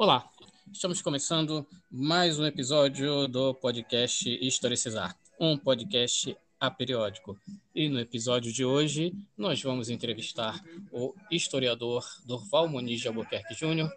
Olá, estamos começando mais um episódio do podcast Historicizar, um podcast aperiódico. E no episódio de hoje, nós vamos entrevistar o historiador Dorval Muniz de Albuquerque Júnior,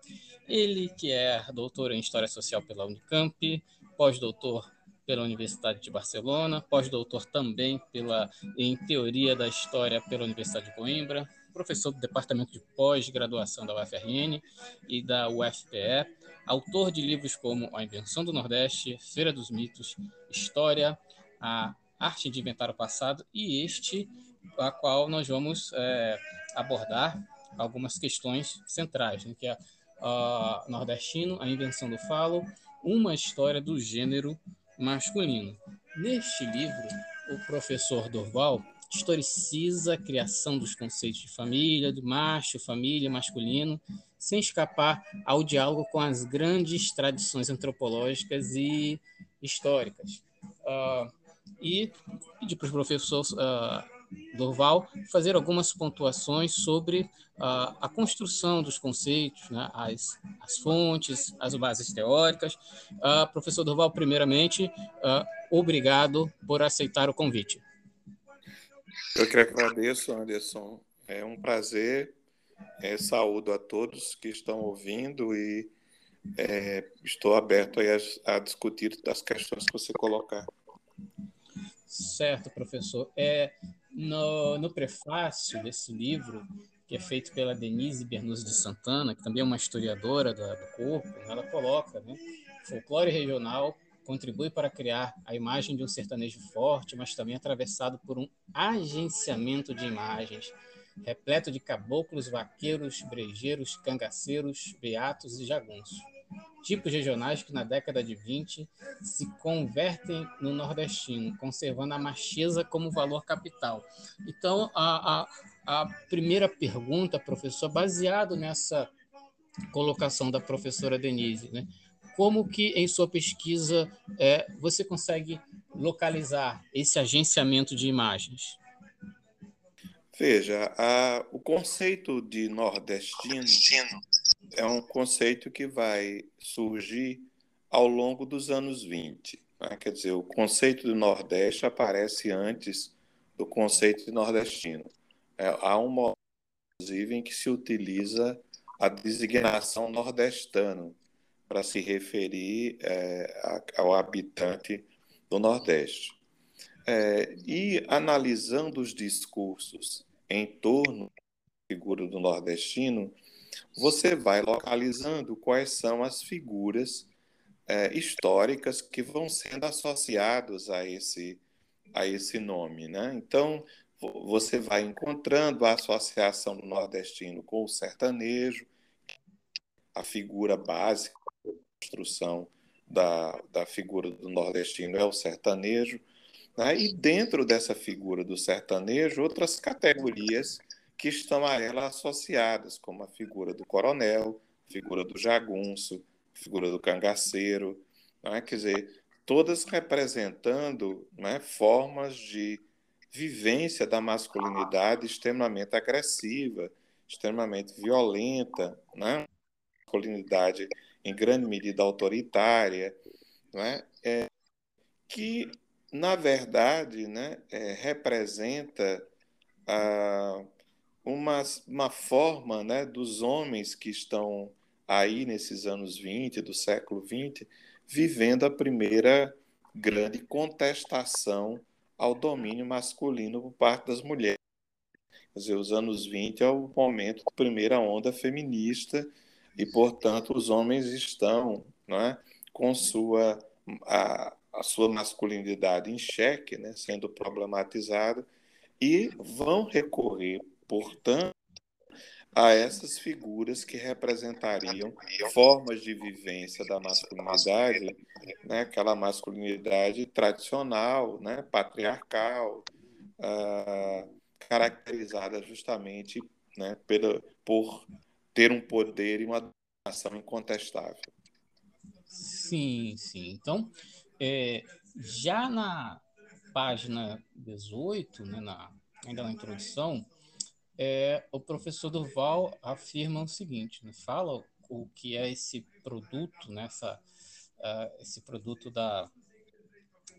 ele que é doutor em História Social pela Unicamp, pós-doutor pela Universidade de Barcelona, pós-doutor também pela, em Teoria da História pela Universidade de Coimbra, professor do Departamento de Pós-Graduação da UFRN e da UFPE, autor de livros como A Invenção do Nordeste, Feira dos Mitos, História, A Arte de Inventar o Passado e este, a qual nós vamos é, abordar algumas questões centrais, né, que é uh, Nordestino, A Invenção do Falo, uma história do gênero masculino. Neste livro, o professor Dorval historiciza a criação dos conceitos de família, de macho, família, masculino, sem escapar ao diálogo com as grandes tradições antropológicas e históricas. Uh, e pedir para o professor uh, Dorval fazer algumas pontuações sobre uh, a construção dos conceitos, né, as, as fontes, as bases teóricas. professor Dorval, primeiramente, obrigado por aceitar o convite. Eu que agradeço, Anderson. É um prazer. É, saúdo a todos que estão ouvindo e é, estou aberto a, a, discutir as questões que você colocar. Certo, professor. É, no, no prefácio desse livro, que é feito pela Denise Bernuzzi de Santana, que também é uma historiadora do, do corpo, ela coloca né, folclore regional contribui para criar a imagem de um sertanejo forte, mas também atravessado por um agenciamento de imagens, repleto de caboclos, vaqueiros, brejeiros, cangaceiros, beatos e jagunços. Tipos regionais que na década de 20 se convertem no nordestino, conservando a macheza como valor capital. Então, a, a, a primeira pergunta, professor, baseado nessa colocação da professora Denise, né? Como que em sua pesquisa é, você consegue localizar esse agenciamento de imagens? Veja, a, o conceito de nordestino é um conceito que vai surgir ao longo dos anos 20. Né? Quer dizer, o conceito do Nordeste aparece antes do conceito de nordestino. É, há momento, inclusive, em que se utiliza a designação nordestano, para se referir é, ao habitante do Nordeste. É, e analisando os discursos em torno da figura do nordestino, você vai localizando quais são as figuras é, históricas que vão sendo associados a esse, a esse nome. Né? Então, você vai encontrando a associação do nordestino com o sertanejo, a figura básica construção da, da figura do nordestino é o sertanejo, né? e dentro dessa figura do sertanejo, outras categorias que estão a ela associadas, como a figura do coronel, a figura do jagunço, a figura do cangaceiro, né? quer dizer, todas representando né, formas de vivência da masculinidade extremamente agressiva, extremamente violenta, né? masculinidade em grande medida autoritária, é? É, que, na verdade, né, é, representa ah, uma, uma forma né, dos homens que estão aí nesses anos 20, do século 20, vivendo a primeira grande contestação ao domínio masculino por parte das mulheres. Quer dizer, os anos 20 é o momento da primeira onda feminista e, portanto, os homens estão é, com sua, a, a sua masculinidade em xeque, né, sendo problematizada, e vão recorrer, portanto, a essas figuras que representariam formas de vivência da masculinidade, né, aquela masculinidade tradicional, né, patriarcal, uh, caracterizada justamente né, pela, por ter um poder e uma ação incontestável. Sim, sim. Então, é, já na página 18, né, na, ainda na introdução, é, o professor Durval afirma o seguinte, né, fala o que é esse produto, né, essa, uh, esse produto da,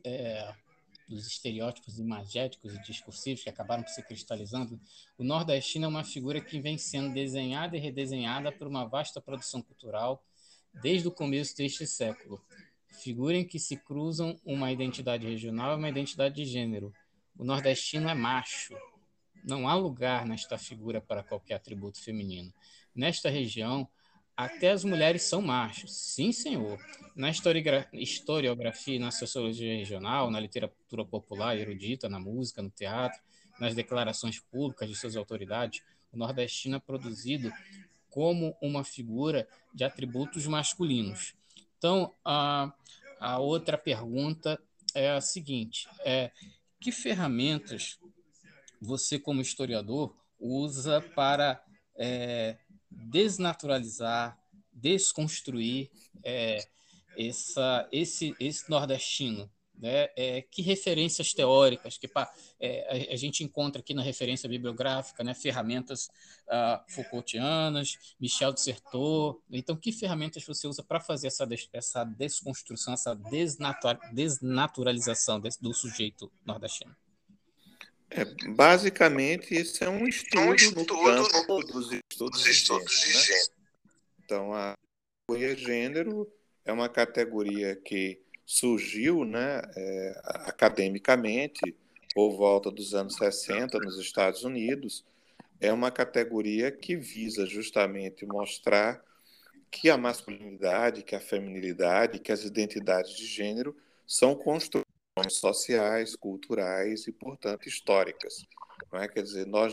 é, dos estereótipos imagéticos e discursivos que acabaram se cristalizando, o nordestino é uma figura que vem sendo desenhada e redesenhada por uma vasta produção cultural desde o começo deste século. Figura em que se cruzam uma identidade regional e uma identidade de gênero. O nordestino é macho. Não há lugar nesta figura para qualquer atributo feminino. Nesta região, até as mulheres são machos. Sim, senhor. Na historiografia, na sociologia regional, na literatura popular erudita, na música, no teatro, nas declarações públicas de suas autoridades, o nordestino é produzido como uma figura de atributos masculinos. Então, a, a outra pergunta é a seguinte: é, que ferramentas você, como historiador, usa para é, desnaturalizar, desconstruir é, essa, esse, esse nordestino. Né? É, que referências teóricas que é, a, a, gente encontra aqui na referência bibliográfica, né? ferramentas uh, Foucaultianas, Michel de Certeau. Então, que ferramentas você usa para fazer essa, essa desconstrução, essa desnatura, desnaturalização do sujeito nordestino? É, basicamente, isso é um estudo, é um estudo no campo dos estudos, estudos de gênero. Né? Então, a categoria gênero é uma categoria que surgiu né, é, academicamente por volta dos anos 60 nos Estados Unidos. É uma categoria que visa justamente mostrar que a masculinidade, que a feminilidade, que as identidades de gênero são construídas sociais, culturais e, portanto, históricas. Não é? Quer dizer, nós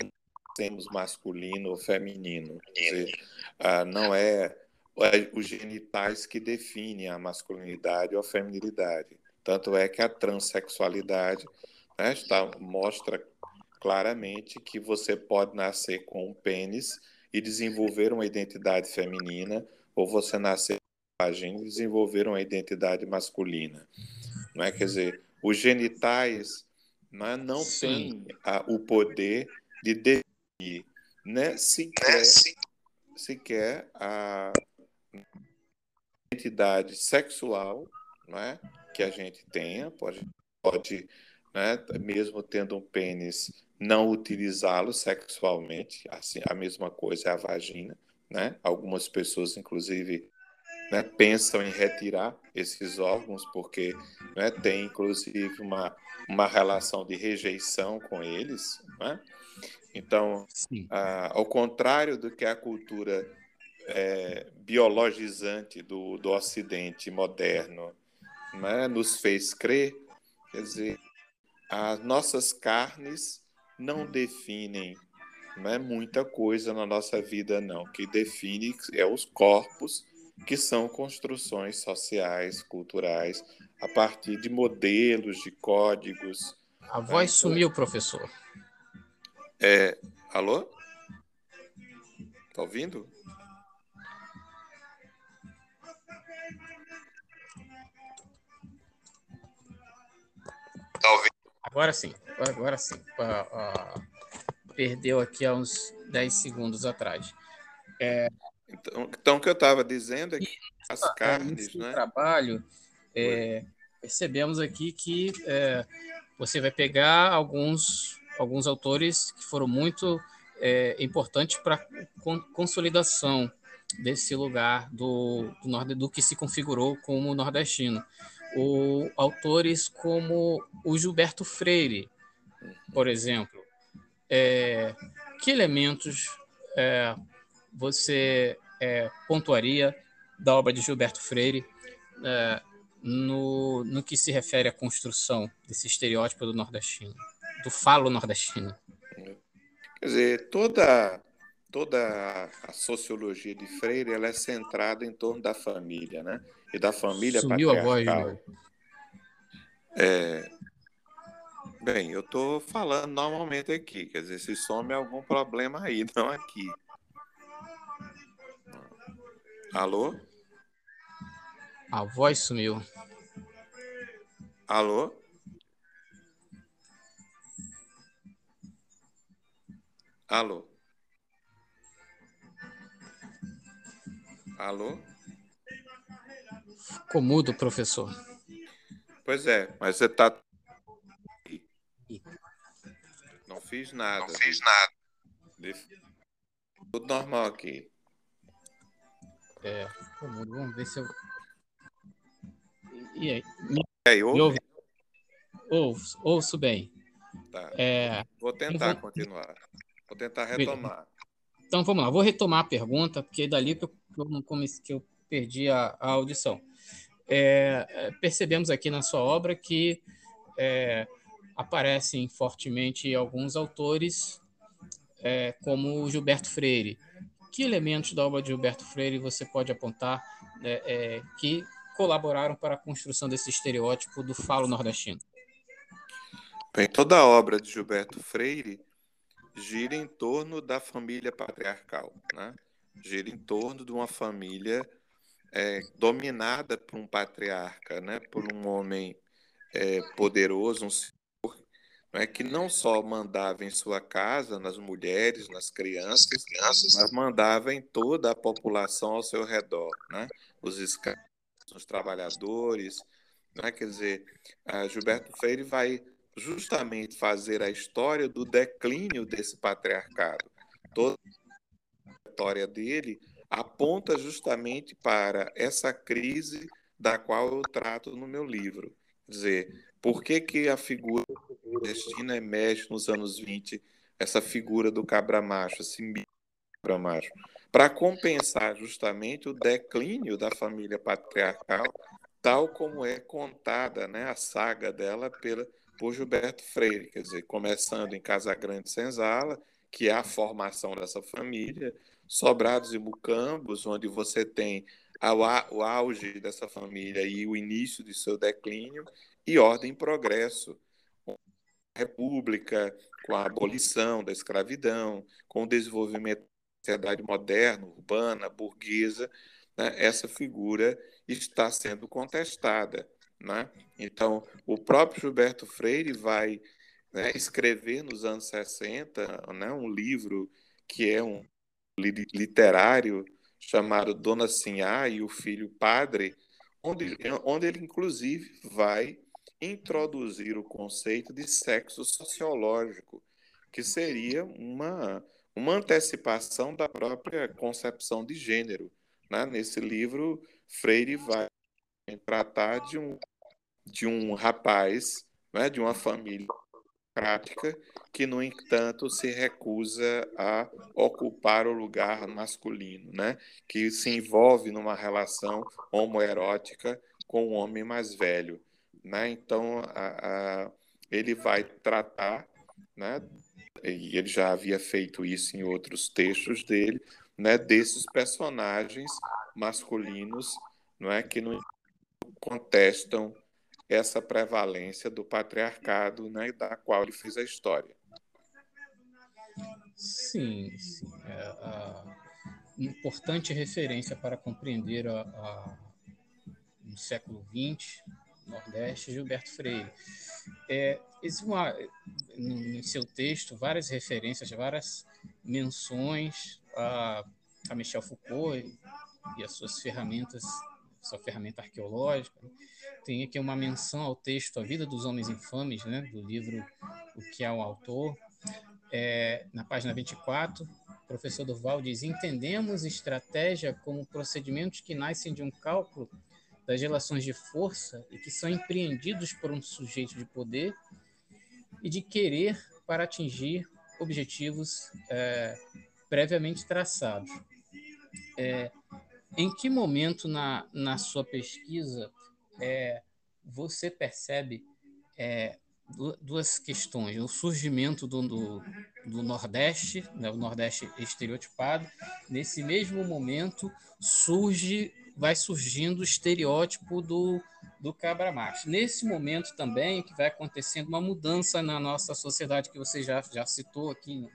temos masculino ou feminino. Quer dizer, ah, não é, é os genitais que definem a masculinidade ou a feminilidade. Tanto é que a transexualidade né, está, mostra claramente que você pode nascer com um pênis e desenvolver uma identidade feminina, ou você nascer com vagina e desenvolver uma identidade masculina. Não é? Quer dizer, os genitais né, não têm a, o poder de definir né, sequer, sequer a identidade sexual né, que a gente tenha, pode, pode né, mesmo tendo um pênis, não utilizá-lo sexualmente, assim, a mesma coisa é a vagina, né? Algumas pessoas, inclusive, né, pensam em retirar esses órgãos, porque né, tem inclusive uma, uma relação de rejeição com eles. Né? Então, ah, ao contrário do que a cultura é, biologizante do, do Ocidente moderno né, nos fez crer, quer dizer, as nossas carnes não definem não é muita coisa na nossa vida, não. O que define é os corpos que são construções sociais, culturais, a partir de modelos, de códigos. A voz sumiu, professor. É, alô? Tá ouvindo? Tá ouvindo? Agora sim, agora sim. Uh, uh, perdeu aqui há uns 10 segundos atrás. É, então, então, o que eu estava dizendo é que as carnes, né? trabalho, é, percebemos aqui que é, você vai pegar alguns, alguns autores que foram muito é, importantes para a consolidação desse lugar do, do, do que se configurou como nordestino. O, autores como o Gilberto Freire, por exemplo. É, que elementos é, você é, pontuaria da obra de Gilberto Freire é, no, no que se refere à construção desse estereótipo do nordestino, do falo nordestino? Quer dizer, toda, toda a sociologia de Freire ela é centrada em torno da família, né? E da família Sumiu patriarcal. A voz, é, Bem, eu estou falando normalmente aqui, quer dizer, se some algum problema aí, não aqui. Alô? A voz sumiu. Alô? Alô? Alô? Ficou mudo, professor. Pois é, mas você está. Não fiz nada. Não fiz nada. Tudo normal aqui. É. Vamos ver se eu. E aí? É, e ouve? ouve? Ouço, ouço bem. Tá. É, Vou tentar vou- continuar. Vou tentar retomar. Então vamos lá, vou retomar a pergunta, porque é dali que eu, que eu não comecei, que eu perdi a, a audição. É, é, percebemos aqui na sua obra que é, aparecem fortemente alguns autores, é, como Gilberto Freire. Que elementos da obra de Gilberto Freire você pode apontar né, é, que colaboraram para a construção desse estereótipo do falo nordestino? Bem, toda a obra de Gilberto Freire gira em torno da família patriarcal, né? Gira em torno de uma família é, dominada por um patriarca, né? Por um homem é, poderoso, um senhor, né? que não só mandava em sua casa, nas mulheres, nas crianças, mas mandava em toda a população ao seu redor, né? Os escravos, os trabalhadores, né? Quer dizer, a Gilberto Freire vai justamente fazer a história do declínio desse patriarcado. Toda a história dele aponta justamente para essa crise da qual eu trato no meu livro. Quer dizer, por que, que a figura nordestina emerge nos anos 20, essa figura do cabra macho, esse cabra macho? Para compensar justamente o declínio da família patriarcal, tal como é contada né, a saga dela pela, por Gilberto Freire, quer dizer, começando em Casagrande Senzala, que é a formação dessa família, Sobrados e Mucambos, onde você tem o auge dessa família e o início de seu declínio, e Ordem e Progresso, República, com a abolição da escravidão, com o desenvolvimento da sociedade moderna, urbana, burguesa, né? essa figura está sendo contestada. Né? Então, o próprio Gilberto Freire vai né, escrever nos anos 60 né, um livro que é um literário chamado Dona Sinhá e o Filho Padre, onde, onde ele, inclusive, vai introduzir o conceito de sexo sociológico, que seria uma, uma antecipação da própria concepção de gênero. Né? Nesse livro, Freire vai tratar de um, de um rapaz, né, de uma família prática, que, no entanto, se recusa a ocupar o lugar masculino, né, que se envolve numa relação homoerótica com um homem mais velho. Né? Então, a, a, ele vai tratar, né, e ele já havia feito isso em outros textos dele, né, desses personagens masculinos não é, que no contestam essa prevalência do patriarcado, né, da qual ele fez a história. Sim, sim. É, a, importante referência para compreender a, a, no século XX, Nordeste, Gilberto Freire. É, existe uma, no, seu texto várias referências, várias menções a, a Michel Foucault e as suas ferramentas sua ferramenta arqueológica. Tem aqui uma menção ao texto A Vida dos Homens Infames, né, do livro O que é o Autor. É, na página 24, o professor Durval diz: Entendemos estratégia como procedimentos que nascem de um cálculo das relações de força e que são empreendidos por um sujeito de poder e de querer para atingir objetivos é, previamente traçados. É, em que momento na, na sua pesquisa é, você percebe é, duas questões? O surgimento do, do, do Nordeste, né, o Nordeste estereotipado, nesse mesmo momento surge, vai surgindo o estereótipo do, do cabra macho. Nesse momento também que vai acontecendo uma mudança na nossa sociedade, que você já, já citou aqui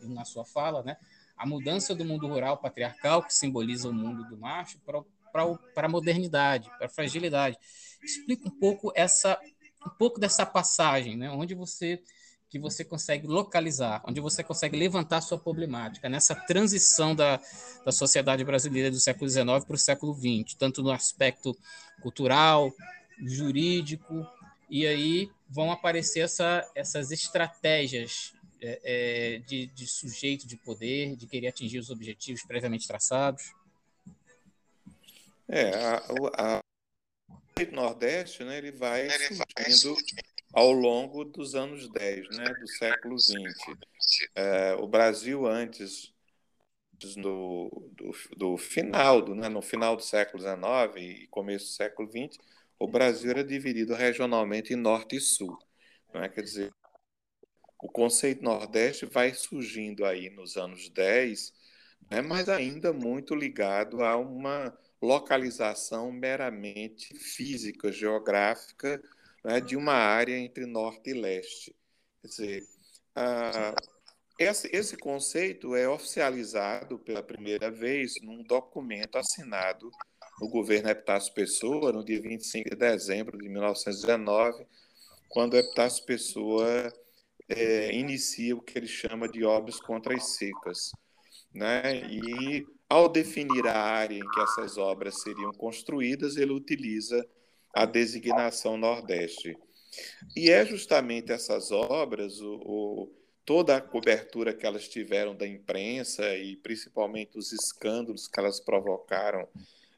na sua fala, né? a mudança do mundo rural patriarcal, que simboliza o mundo do macho, para a modernidade, para a fragilidade. Explica um pouco essa um pouco dessa passagem, né, onde você que você consegue localizar, onde você consegue levantar sua problemática nessa transição da, da sociedade brasileira do século XIX para o século XX, tanto no aspecto cultural, jurídico, e aí vão aparecer essa, essas estratégias é, é, de, de sujeito de poder, de querer atingir os objetivos previamente traçados? É, a, a, o Nordeste, né, ele vai surgindo ao longo dos anos 10, né, do século 20. É, o Brasil antes do, do, do final, do, né, no final do século XIX e começo do século XX, o Brasil era dividido regionalmente em Norte e Sul. Não é? Quer dizer, o conceito Nordeste vai surgindo aí nos anos 10, né, mas ainda muito ligado a uma localização meramente física, geográfica, né, de uma área entre Norte e Leste. Quer dizer, esse, esse conceito é oficializado pela primeira vez num documento assinado no governo Epitácio Pessoa, no dia 25 de dezembro de 1919, quando Epitácio Pessoa é, inicia o que ele chama de obras contra as secas. Né? E, ao definir a área em que essas obras seriam construídas, ele utiliza a designação Nordeste. E é justamente essas obras, o, o, toda a cobertura que elas tiveram da imprensa e principalmente os escândalos que elas provocaram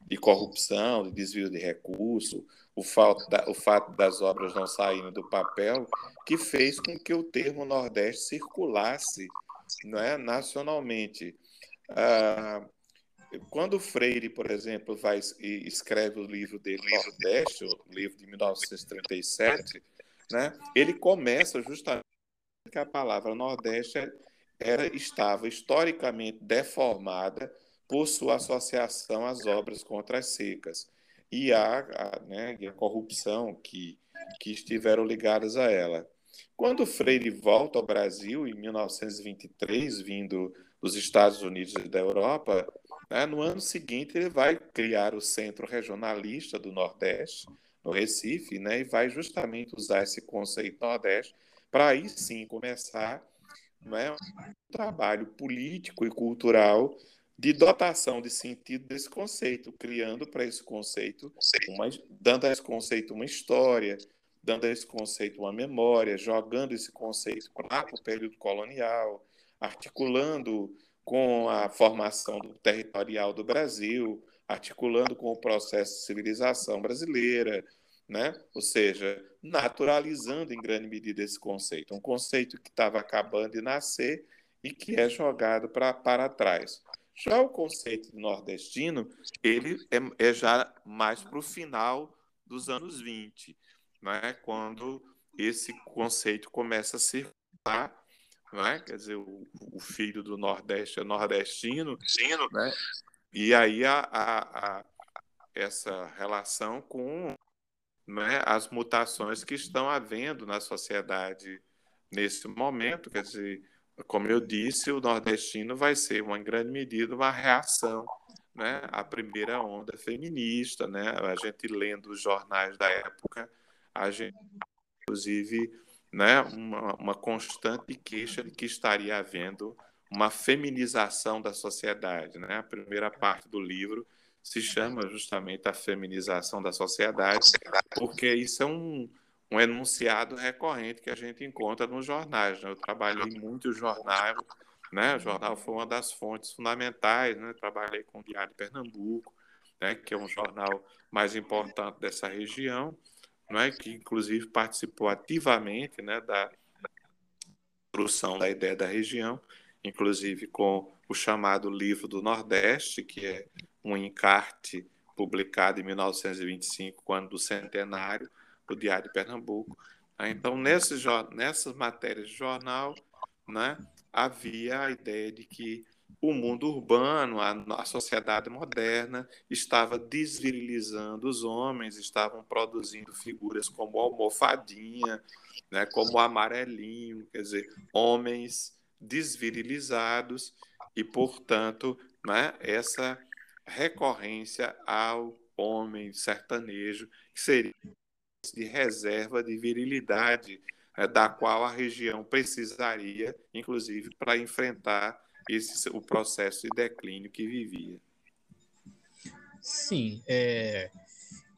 de corrupção, de desvio de recurso, o fato, da, o fato das obras não saírem do papel, que fez com que o termo Nordeste circulasse não é, nacionalmente. Ah, quando Freire, por exemplo, vai e escreve o livro dele, Nordeste, o livro de 1937, né, ele começa justamente que a palavra Nordeste era, estava historicamente deformada por sua associação às obras contra as secas e a, a, né, a corrupção que, que estiveram ligadas a ela. Quando Freire volta ao Brasil, em 1923, vindo dos Estados Unidos e da Europa, né, no ano seguinte ele vai criar o Centro Regionalista do Nordeste, no Recife, né, e vai justamente usar esse conceito Nordeste para aí sim começar né, um trabalho político e cultural de dotação de sentido desse conceito, criando para esse conceito, uma, dando a esse conceito uma história, dando a esse conceito uma memória, jogando esse conceito lá para o período colonial, articulando com a formação do territorial do Brasil, articulando com o processo de civilização brasileira, né? ou seja, naturalizando em grande medida esse conceito, um conceito que estava acabando de nascer e que é jogado pra, para trás. Já o conceito de nordestino, ele é, é já mais para o final dos anos 20, né? quando esse conceito começa a circular, né? quer dizer, o, o filho do Nordeste é nordestino, né? e aí a, a, a, essa relação com né, as mutações que estão havendo na sociedade nesse momento, quer dizer, como eu disse, o nordestino vai ser, uma, em grande medida, uma reação né, à primeira onda feminista. Né? A gente lendo os jornais da época, a gente, inclusive, né, uma, uma constante queixa de que estaria havendo uma feminização da sociedade. Né? A primeira parte do livro se chama justamente a feminização da sociedade, porque isso é um, um enunciado recorrente que a gente encontra nos jornais. Né? Eu trabalhei muito em jornal, né? o jornal foi uma das fontes fundamentais, né? trabalhei com o Diário de Pernambuco, né? que é um jornal mais importante dessa região, né? que inclusive participou ativamente né? da construção da ideia da região, inclusive com o chamado Livro do Nordeste, que é um encarte publicado em 1925, quando do centenário, do Diário de Pernambuco. Né? Então, nesse, nessas matérias de jornal, né, havia a ideia de que o mundo urbano, a, a sociedade moderna, estava desvirilizando os homens, estavam produzindo figuras como almofadinha, né, como amarelinho, quer dizer, homens desvirilizados e, portanto, né, essa recorrência ao homem sertanejo, que seria de reserva de virilidade é, da qual a região precisaria, inclusive, para enfrentar esse, o processo de declínio que vivia. Sim, é...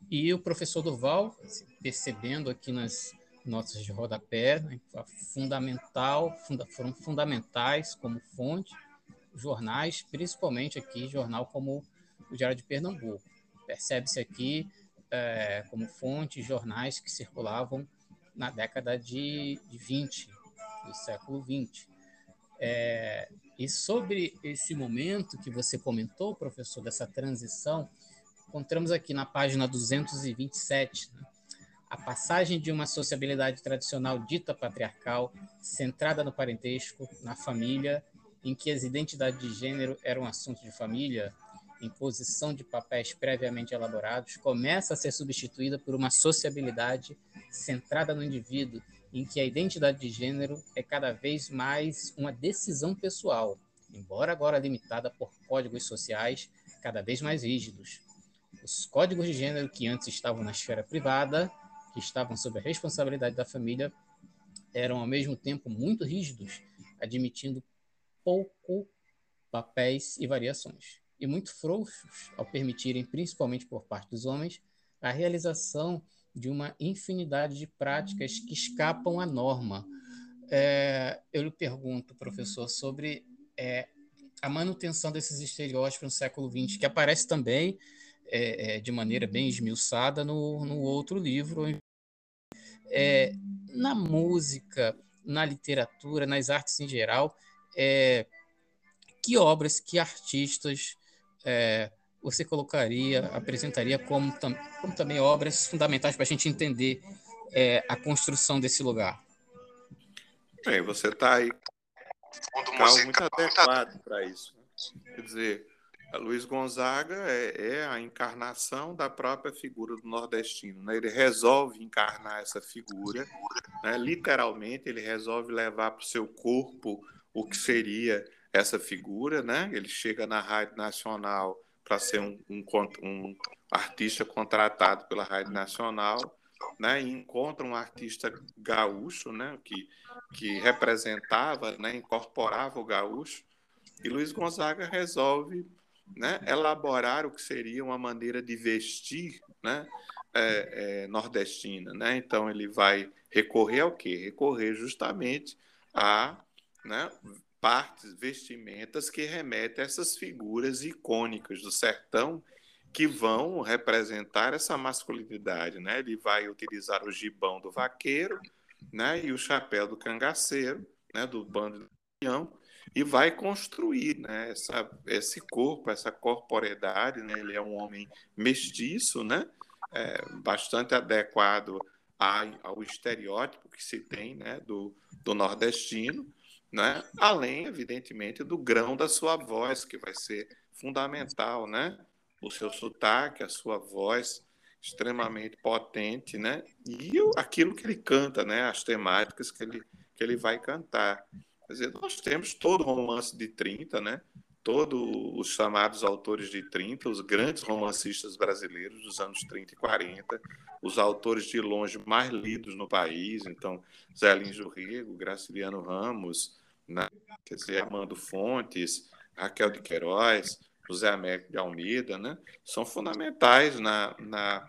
e o professor Duval, percebendo aqui nas notas de rodapé, né, fundamental, funda, foram fundamentais como fonte, jornais, principalmente aqui, jornal como o Diário de Pernambuco. Percebe-se aqui é, como fonte jornais que circulavam na década de, de 20, do século 20. É, e sobre esse momento que você comentou, professor, dessa transição, encontramos aqui na página 227 né, a passagem de uma sociabilidade tradicional dita patriarcal, centrada no parentesco, na família, em que as identidades de gênero eram assunto de família, imposição de papéis previamente elaborados, começa a ser substituída por uma sociabilidade centrada no indivíduo, em que a identidade de gênero é cada vez mais uma decisão pessoal, embora agora limitada por códigos sociais cada vez mais rígidos. Os códigos de gênero que antes estavam na esfera privada, que estavam sob a responsabilidade da família, eram ao mesmo tempo muito rígidos, admitindo pouco papéis e variações e muito frouxos ao permitirem, principalmente por parte dos homens, a realização de uma infinidade de práticas que escapam à norma. É, eu lhe pergunto, professor, sobre é, a manutenção desses estereótipos no século XX, que aparece também é, é, de maneira bem esmiuçada no, no outro livro. É, na música, na literatura, nas artes em geral, é, que obras, que artistas você colocaria, apresentaria como, tam, como também obras fundamentais para a gente entender é, a construção desse lugar? Bem, você está aí um carro muito adequado para isso. Né? Quer dizer, a Luiz Gonzaga é, é, a encarnação da própria figura do nordestino. Né? Ele resolve encarnar essa figura, né? literalmente, ele resolve levar para o seu corpo o que seria essa figura, né? Ele chega na Rádio Nacional para ser um, um, um, artista contratado pela Rádio Nacional, né? E encontra um artista gaúcho, né? Que, que representava, né? Incorporava o gaúcho. E Luiz Gonzaga resolve né, elaborar o que seria uma maneira de vestir né, é, é, nordestina. Né? Então, ele vai recorrer ao quê? Recorrer justamente a né, partes, vestimentas que remetem a essas figuras icônicas do sertão que vão representar essa masculinidade, né? Ele vai utilizar o gibão do vaqueiro, né? E o chapéu do cangaceiro, né? Do bando do peão e vai construir, né? Essa, esse corpo, essa corporeidade, né? Ele é um homem mestiço, né? É, bastante adequado ao estereótipo que se tem, né? Do, do nordestino né? além, evidentemente, do grão da sua voz, que vai ser fundamental, né? o seu sotaque, a sua voz extremamente potente, né? e aquilo que ele canta, né? as temáticas que ele, que ele vai cantar. Quer dizer, nós temos todo o romance de 30, né? todos os chamados autores de 30, os grandes romancistas brasileiros dos anos 30 e 40, os autores de longe mais lidos no país, então Zé Lins do Graciliano Ramos, né? quer dizer, Armando Fontes, Raquel de Queiroz, José Américo de Almeida, né? são fundamentais na, na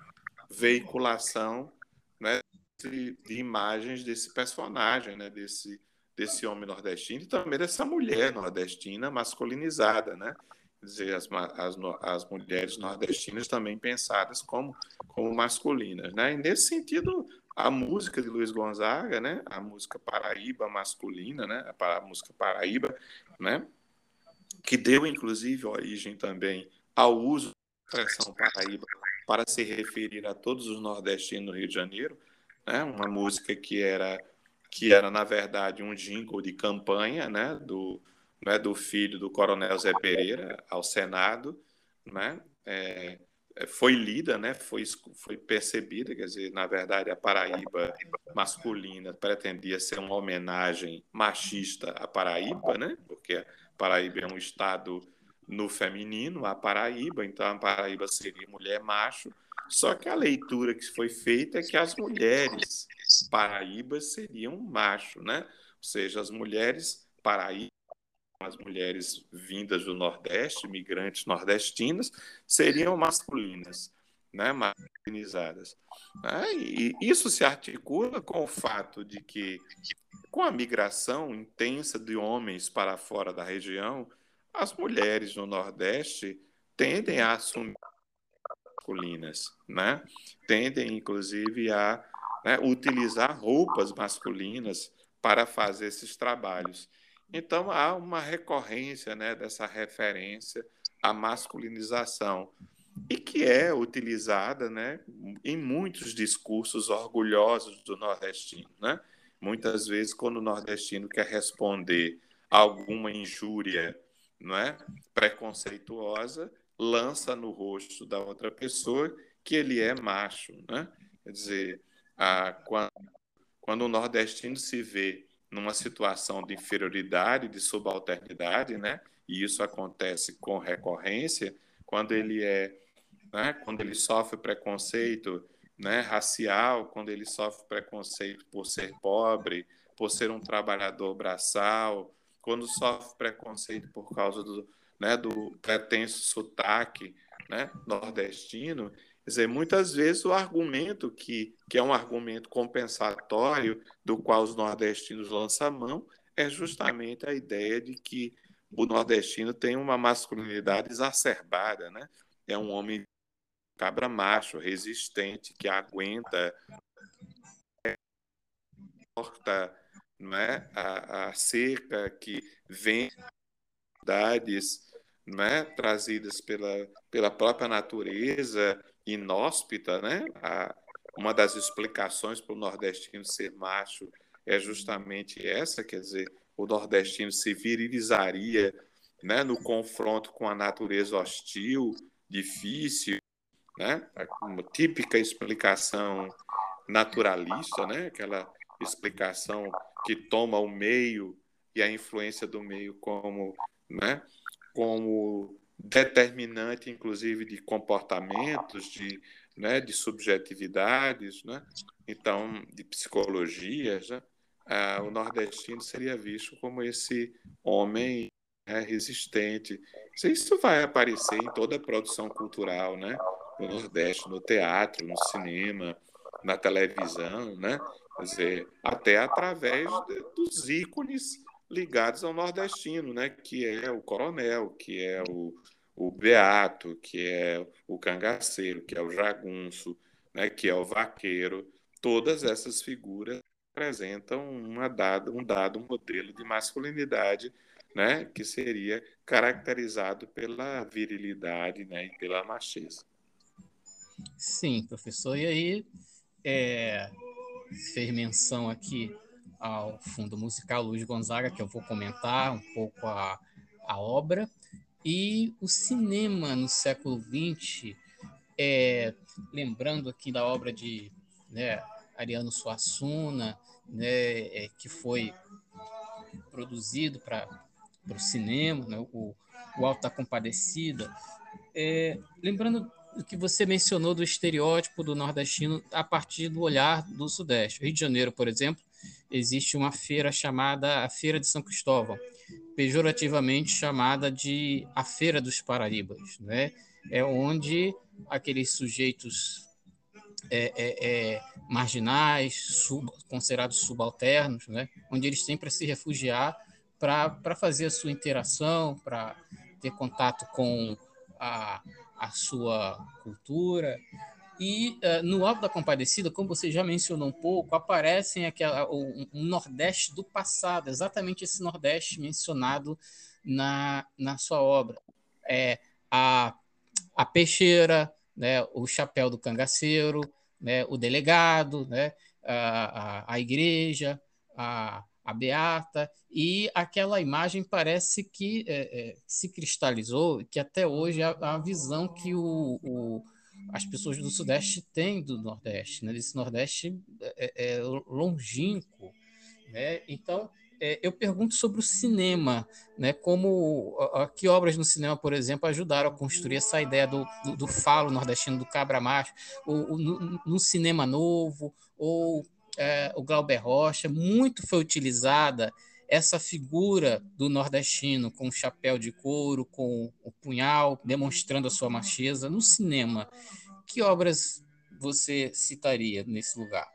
veiculação né, de, de, imagens desse personagem, né, desse, desse homem nordestino e também dessa mulher nordestina masculinizada, né? Quer dizer, as, as, as mulheres nordestinas também pensadas como, como masculinas, né? E nesse sentido, a música de Luiz Gonzaga, né? A música Paraíba masculina, né? A, música Paraíba, né? Que deu inclusive origem também ao uso da expressão Paraíba para se referir a todos os nordestinos do Rio de Janeiro, né? Uma música que era que era na verdade um jingle de campanha, né? Do né, do filho do Coronel Zé Pereira ao Senado, né? É, foi lida, né, foi, foi percebida, quer dizer, na verdade, a Paraíba masculina pretendia ser uma homenagem machista à Paraíba, né, porque a Paraíba é um estado no feminino, a Paraíba, então a Paraíba seria mulher macho, só que a leitura que foi feita é que as mulheres paraíbas seriam macho, né? Ou seja, as mulheres paraíbas, as mulheres vindas do Nordeste, migrantes nordestinas, seriam masculinas, né? masculinizadas. Né? E isso se articula com o fato de que, com a migração intensa de homens para fora da região, as mulheres no Nordeste tendem a assumir masculinas, né? Tendem, inclusive, a né, utilizar roupas masculinas para fazer esses trabalhos. Então, há uma recorrência né, dessa referência à masculinização e que é utilizada né, em muitos discursos orgulhosos do nordestino. Né? Muitas vezes, quando o nordestino quer responder a alguma injúria não é, preconceituosa, lança no rosto da outra pessoa que ele é macho. Né? Quer dizer, a, quando, quando o nordestino se vê numa situação de inferioridade, de subalternidade, né? e isso acontece com recorrência, quando ele é, né? quando ele sofre preconceito né? racial, quando ele sofre preconceito por ser pobre, por ser um trabalhador braçal, quando sofre preconceito por causa do, né, do pretenso sotaque né, nordestino, quer dizer, muitas vezes o argumento que, que é um argumento compensatório do qual os nordestinos lançam mão é justamente a ideia de que o nordestino tem uma masculinidade exacerbada, né? É um homem cabra macho, resistente, que aguenta, corta né, a, a seca, que vem né, trazidas pela, pela própria natureza inóspita, né? A, uma das explicações para o nordestino ser macho é justamente essa, quer dizer, o nordestino se virilizaria né, no confronto com a natureza hostil, difícil, né? Uma típica explicação naturalista, né? Aquela explicação que toma o meio e a influência do meio como né, como determinante, inclusive, de comportamentos, de, né, de subjetividades, né? então, de psicologias, né? ah, o nordestino seria visto como esse homem né, resistente. Isso vai aparecer em toda a produção cultural, né? no Nordeste, no teatro, no cinema, na televisão, né? Quer dizer, até através de, dos ícones ligados ao nordestino, né? que é o coronel, que é o, o beato, que é o cangaceiro, que é o jagunço, né? que é o vaqueiro. Todas essas figuras apresentam uma dada, um dado modelo de masculinidade né? que seria caracterizado pela virilidade né? e pela macheza. Sim, professor. E aí, é, fez menção aqui ao fundo musical Luiz Gonzaga, que eu vou comentar um pouco a, a obra, e o cinema no século XX, é, lembrando aqui da obra de né, Ariano Suassuna, né, é, que foi produzido para o cinema, né, o, o Alta Compadecida, é, lembrando o que você mencionou do estereótipo do nordestino a partir do olhar do Sudeste. Rio de Janeiro, por exemplo, existe uma feira chamada a Feira de São Cristóvão, pejorativamente chamada de a Feira dos Paraíbas, né? É onde aqueles sujeitos é, é, é, marginais, sub, considerados subalternos, né? Onde eles têm para se refugiar para fazer a sua interação, para ter contato com a, a sua cultura, e uh, no Alto da Compadecida, como você já mencionou um pouco, aparecem aquela, o, um Nordeste do passado, exatamente esse Nordeste mencionado na, na sua obra. É, a, a peixeira, né, o chapéu do cangaceiro, né, o delegado, né, a, a, a igreja, a, a beata, e aquela imagem parece que é, é, se cristalizou, que até hoje é a, a visão que o, o as pessoas do Sudeste têm do Nordeste, né? Esse Nordeste é, é, é longínquo, né? Então, é, eu pergunto sobre o cinema, né? Como a, que obras no cinema, por exemplo, ajudaram a construir essa ideia do, do, do falo nordestino, do cabra macho, ou, ou no, no, cinema novo, ou é, o Glauber Rocha, muito foi utilizada essa figura do nordestino com o chapéu de couro, com o punhal, demonstrando a sua macheza no cinema. Que obras você citaria nesse lugar?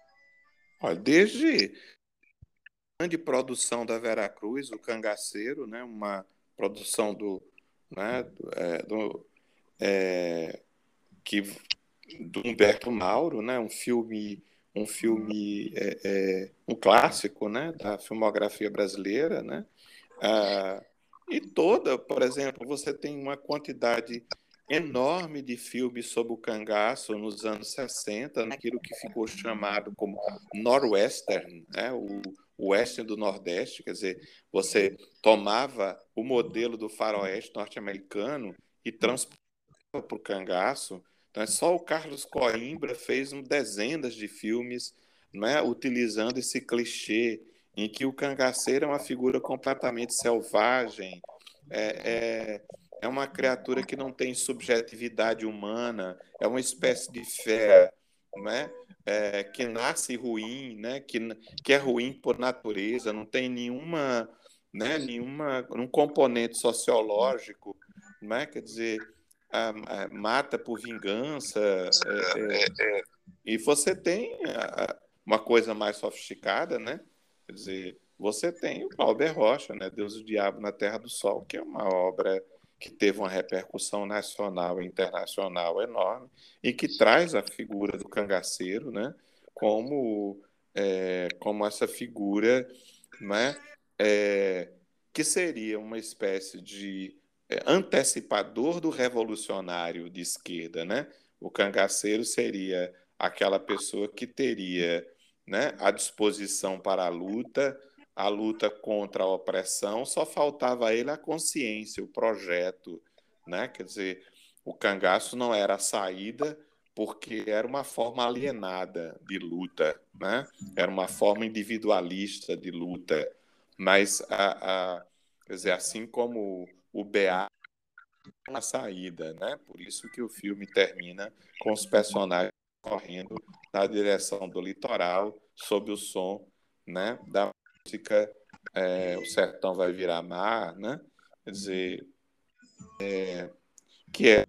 Olha, desde a grande produção da Vera Cruz, o Cangaceiro, né, uma produção do, né, do, é, do é, que, do Humberto Mauro, né, um filme um filme é, é, um clássico né da filmografia brasileira né? Ah, e toda por exemplo você tem uma quantidade enorme de filmes sobre o cangaço nos anos 60 naquilo que ficou chamado como Northwestern né? O, o Western do Nordeste quer dizer você tomava o modelo do faroeste norte-americano e transportava para o cangaço então, é só o Carlos Coimbra fez dezenas de filmes né, utilizando esse clichê em que o cangaceiro é uma figura completamente selvagem, é, é, é uma criatura que não tem subjetividade humana, é uma espécie de fé né, é, que nasce ruim, né, que, que é ruim por natureza, não tem nenhuma, né, nenhuma um componente sociológico, né, quer dizer, mata por vingança. É, é, é, e você tem uma coisa mais sofisticada, né? Quer dizer, você tem o Glauber Rocha, né? Deus e o Diabo na Terra do Sol, que é uma obra que teve uma repercussão nacional e internacional enorme e que traz a figura do cangaceiro, né? Como é, como essa figura, né? É, que seria uma espécie de é, antecipador do revolucionário de esquerda, né? O cangaceiro seria aquela pessoa que teria né, a disposição para a luta, a luta contra a opressão, só faltava a ele a consciência, o projeto, né? Quer dizer, o cangaço não era a saída porque era uma forma alienada de luta, né? Era uma forma individualista de luta, mas a, a quer dizer, assim como o BA na saída, né? Por isso que o filme termina com os personagens correndo na direção do litoral, sob o som, né, da música é, O Sertão Vai Virar Mar, né? Quer dizer, é, que é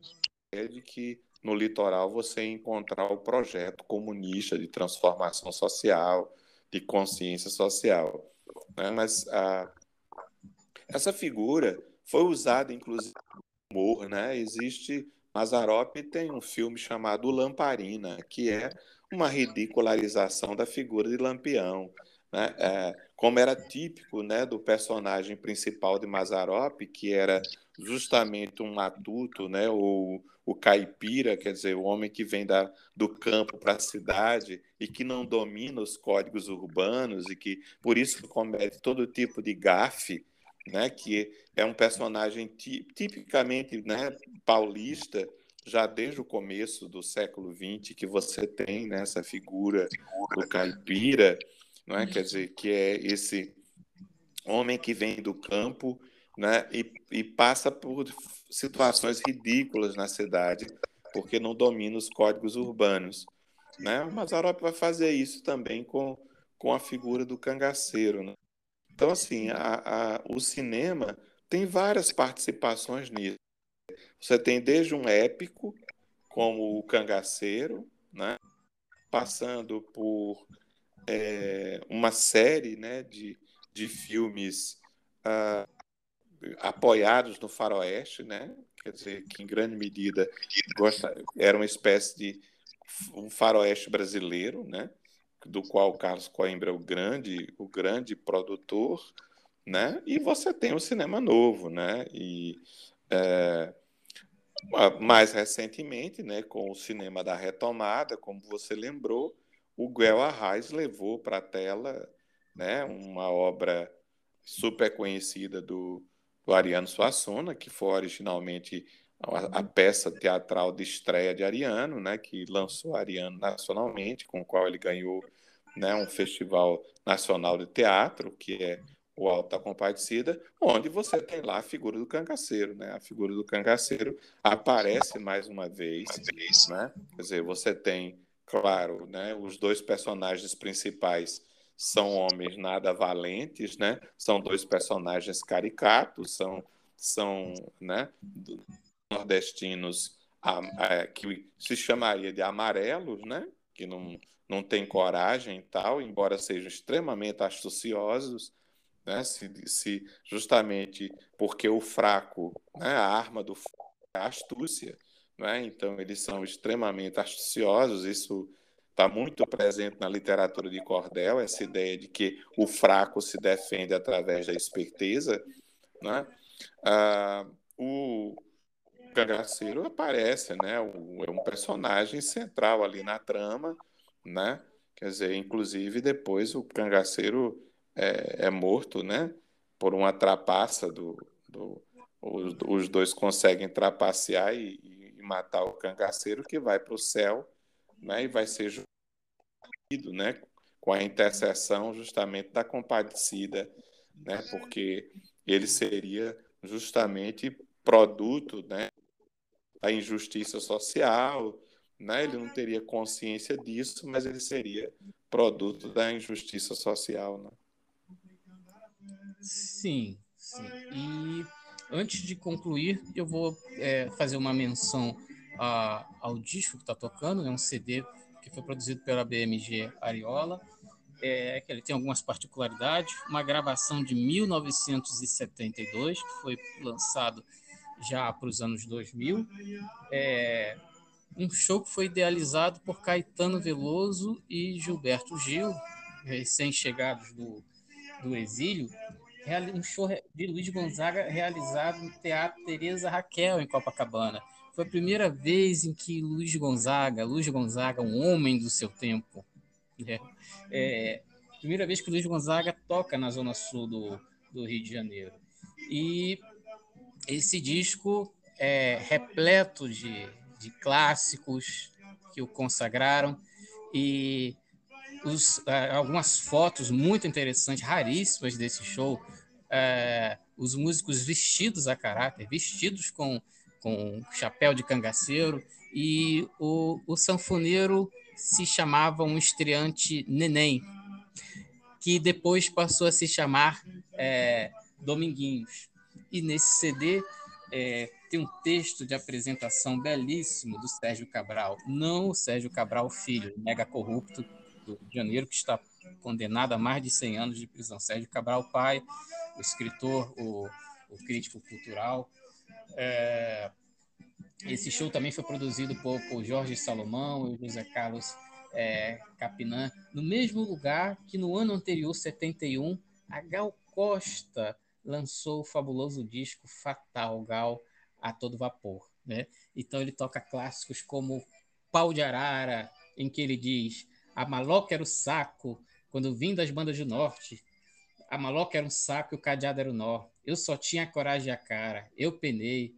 de que no litoral você encontrar o projeto comunista de transformação social, de consciência social. Né? Mas a, essa figura foi usada, inclusive, humor, né? Existe Mazarop tem um filme chamado Lamparina, que é uma ridicularização da figura de Lampião, né? É, como era típico, né, do personagem principal de Mazarop, que era justamente um matuto, né, ou o caipira, quer dizer, o homem que vem da, do campo para a cidade e que não domina os códigos urbanos e que por isso comete todo tipo de gafe, né, que é um personagem tipicamente né, paulista, já desde o começo do século XX, que você tem né, essa figura do caipira, não é? quer dizer, que é esse homem que vem do campo né, e, e passa por situações ridículas na cidade, porque não domina os códigos urbanos. Né? O Mazarop vai fazer isso também com, com a figura do cangaceiro. Né? Então, assim, a, a, o cinema tem várias participações nisso. Você tem desde um épico, como o Cangaceiro, né? passando por é, uma série né, de, de filmes uh, apoiados no faroeste, né? quer dizer, que em grande medida era uma espécie de um faroeste brasileiro, né? Do qual Carlos Coimbra é o grande, o grande produtor, né? E você tem o cinema novo, né? E é, mais recentemente, né, com o cinema da retomada, como você lembrou, o Guel Arraes levou para a tela, né, uma obra super conhecida do, do Ariano Suassuna, que foi originalmente a, peça teatral de estreia de Ariano, né, que lançou Ariano nacionalmente, com o qual ele ganhou né, um festival nacional de teatro, que é o Alto da Compadecida, onde você tem lá a figura do cangaceiro, né? A figura do cangaceiro aparece mais uma vez, né? Quer dizer, você tem claro, né, os dois personagens principais são homens nada valentes, né? São dois personagens caricatos, são são, né, nordestinos a, a, que se chamaria de amarelos, né? Que não não tem coragem e tal, embora sejam extremamente astuciosos, né? Se, se justamente porque o fraco, né? A arma do fraco é a astúcia, né? Então eles são extremamente astuciosos. Isso está muito presente na literatura de Cordel, essa ideia de que o fraco se defende através da esperteza. Né? Ah, o cangaceiro aparece, né? é um personagem central ali na trama, né? quer dizer, inclusive depois o cangaceiro é, é morto né? por uma trapaça do, do os, os dois conseguem trapacear e, e matar o cangaceiro que vai para o céu né, e vai ser julgado né, com a intercessão justamente da compadecida, né, porque ele seria justamente produto né, da injustiça social, né, ele não teria consciência disso, mas ele seria produto da injustiça social. Né? Sim, sim. E antes de concluir, eu vou é, fazer uma menção a, ao disco que está tocando, é né, um CD que foi produzido pela BMG Ariola, é, que ele tem algumas particularidades, uma gravação de 1972, que foi lançado já para os anos 2000, é, um show que foi idealizado por Caetano Veloso e Gilberto Gil, recém-chegados do, do exílio, um show de Luiz Gonzaga realizado no Teatro Teresa Raquel, em Copacabana. Foi a primeira vez em que Luiz Gonzaga, Luiz Gonzaga, um homem do seu tempo, né? é, primeira vez que Luiz Gonzaga toca na zona sul do, do Rio de Janeiro. E esse disco é repleto de, de clássicos que o consagraram e os, algumas fotos muito interessantes, raríssimas desse show. É, os músicos vestidos a caráter, vestidos com com chapéu de cangaceiro, e o, o sanfoneiro se chamava um estreante Neném, que depois passou a se chamar é, Dominguinhos. E nesse CD é, tem um texto de apresentação belíssimo do Sérgio Cabral, não o Sérgio Cabral filho, mega corrupto do Rio de Janeiro, que está condenado a mais de 100 anos de prisão. Sérgio Cabral pai, o escritor, o, o crítico cultural, é, esse show também foi produzido por, por Jorge Salomão e José Carlos é, Capinã, no mesmo lugar que no ano anterior, 71, a Gal Costa lançou o fabuloso disco Fatal Gal a todo vapor. Né? Então ele toca clássicos como Pau de Arara, em que ele diz: A maloca era o saco quando vim das bandas do norte. A maloca era um saco e o cadeado era o nó. Eu só tinha coragem a cara. Eu penei.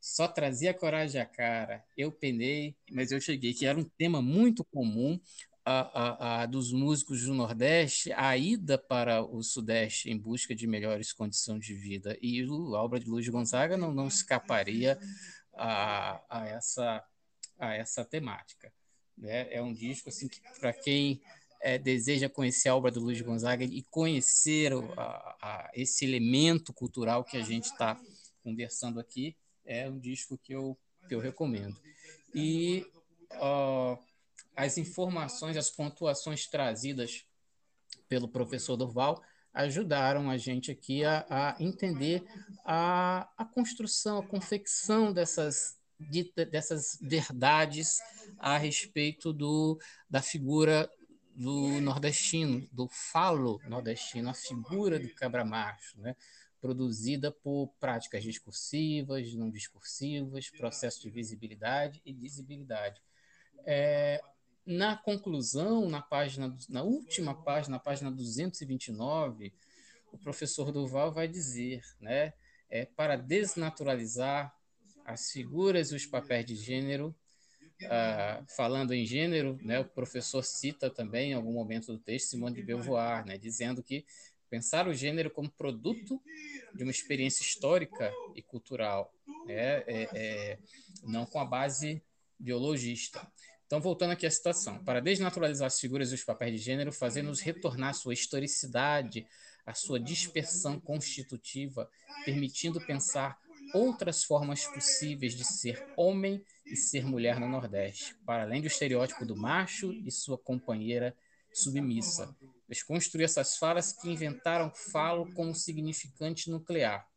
Só trazia coragem a cara. Eu penei, mas eu cheguei, que era um tema muito comum a, a, a, dos músicos do Nordeste, a ida para o Sudeste em busca de melhores condições de vida. E a obra de Luiz Gonzaga não, não escaparia a, a, essa, a essa temática. Né? É um disco assim, que, para quem é, deseja conhecer a obra do Luiz Gonzaga e conhecer a, a, esse elemento cultural que a gente está conversando aqui, é um disco que eu, que eu recomendo. E uh, as informações, as pontuações trazidas pelo professor Durval ajudaram a gente aqui a, a entender a, a construção, a confecção dessas, de, dessas verdades a respeito do, da figura do nordestino, do falo nordestino, a figura do cabra-macho, né? produzida por práticas discursivas, não discursivas, processo de visibilidade e visibilidade. É, na conclusão, na página, na última página, na página 229, o professor Duval vai dizer, né, é, para desnaturalizar as figuras e os papéis de gênero, ah, falando em gênero, né, o professor cita também em algum momento do texto Simone de Beauvoir, né, dizendo que pensar o gênero como produto de uma experiência histórica e cultural, né, é, é, não com a base biologista. Então, voltando aqui à citação. Para desnaturalizar as figuras e os papéis de gênero, fazendo-nos retornar à sua historicidade, à sua dispersão constitutiva, permitindo pensar outras formas possíveis de ser homem e ser mulher no Nordeste, para além do estereótipo do macho e sua companheira submissa. Desconstruir essas falas que inventaram falo como significante nuclear.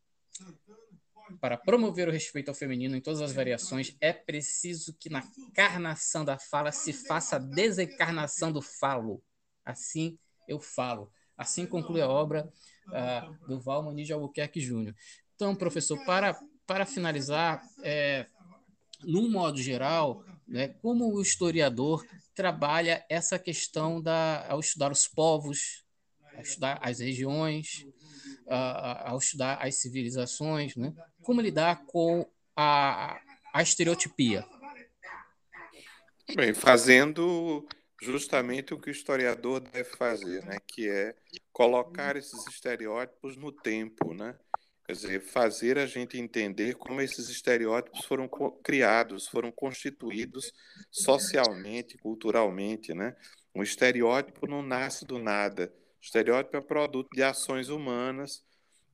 Para promover o respeito ao feminino em todas as variações, é preciso que na carnação da fala se faça a desencarnação do falo. Assim eu falo. Assim conclui a obra uh, do Val Muniz de Albuquerque Júnior. Então, professor, para, para finalizar, é, num modo geral, né, como o historiador trabalha essa questão da, ao estudar os povos, ao estudar as regiões, uh, ao estudar as civilizações, né, como lidar com a, a estereotipia? Bem, fazendo justamente o que o historiador deve fazer, né, que é colocar esses estereótipos no tempo, né? Quer dizer, fazer a gente entender como esses estereótipos foram criados, foram constituídos socialmente, culturalmente, né? Um estereótipo não nasce do nada. O estereótipo é produto de ações humanas,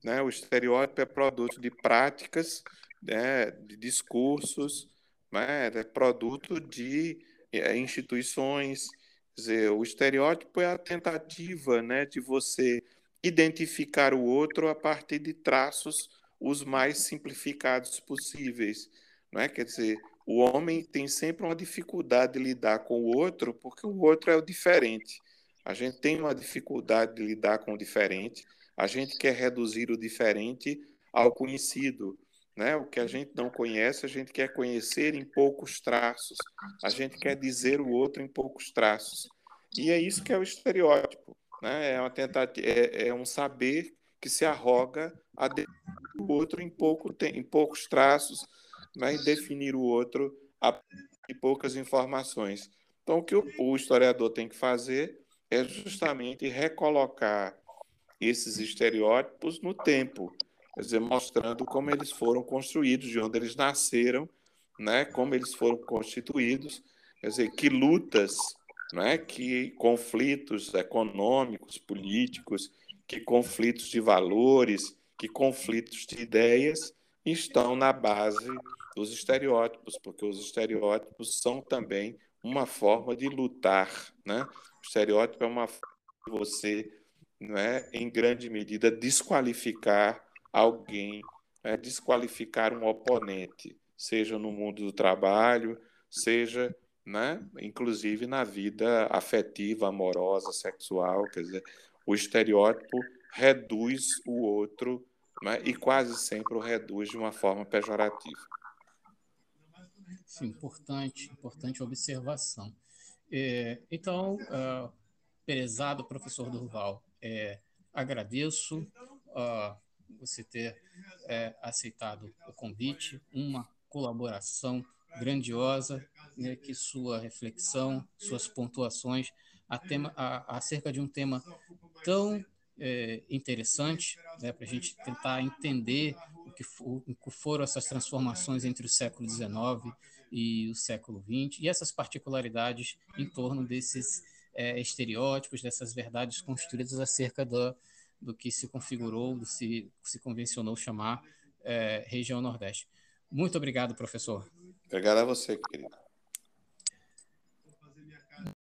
né? O estereótipo é produto de práticas, né? de discursos, né? é produto de é, instituições. Quer dizer, o estereótipo é a tentativa, né? De você identificar o outro a partir de traços os mais simplificados possíveis, não é? Quer dizer, o homem tem sempre uma dificuldade de lidar com o outro porque o outro é o diferente. A gente tem uma dificuldade de lidar com o diferente. A gente quer reduzir o diferente ao conhecido, né? O que a gente não conhece, a gente quer conhecer em poucos traços. A gente quer dizer o outro em poucos traços. E é isso que é o estereótipo. Né? É, uma tentativa, é, é um saber que se arroga a o outro em, pouco, em poucos traços né? e definir o outro a, em poucas informações. Então, o que o, o historiador tem que fazer é justamente recolocar esses estereótipos no tempo, quer dizer, mostrando como eles foram construídos, de onde eles nasceram, né, como eles foram constituídos, quer dizer, que lutas né, que conflitos econômicos, políticos, que conflitos de valores, que conflitos de ideias estão na base dos estereótipos, porque os estereótipos são também uma forma de lutar. Né? O estereótipo é uma forma de você, né, em grande medida, desqualificar alguém, né, desqualificar um oponente, seja no mundo do trabalho, seja né? inclusive na vida afetiva, amorosa, sexual. Quer dizer, o estereótipo reduz o outro né? e quase sempre o reduz de uma forma pejorativa. Sim, importante, importante observação. É, então, uh, prezado professor Durval, é, agradeço uh, você ter é, aceitado o convite, uma colaboração grandiosa, né, que sua reflexão, suas pontuações a tema, a, acerca de um tema tão é, interessante, né, para a gente tentar entender o que, o que foram essas transformações entre o século XIX e o século XX, e essas particularidades em torno desses é, estereótipos, dessas verdades construídas acerca do, do que se configurou, do se, se convencionou chamar é, região Nordeste. Muito obrigado, professor. Obrigado a você, querido.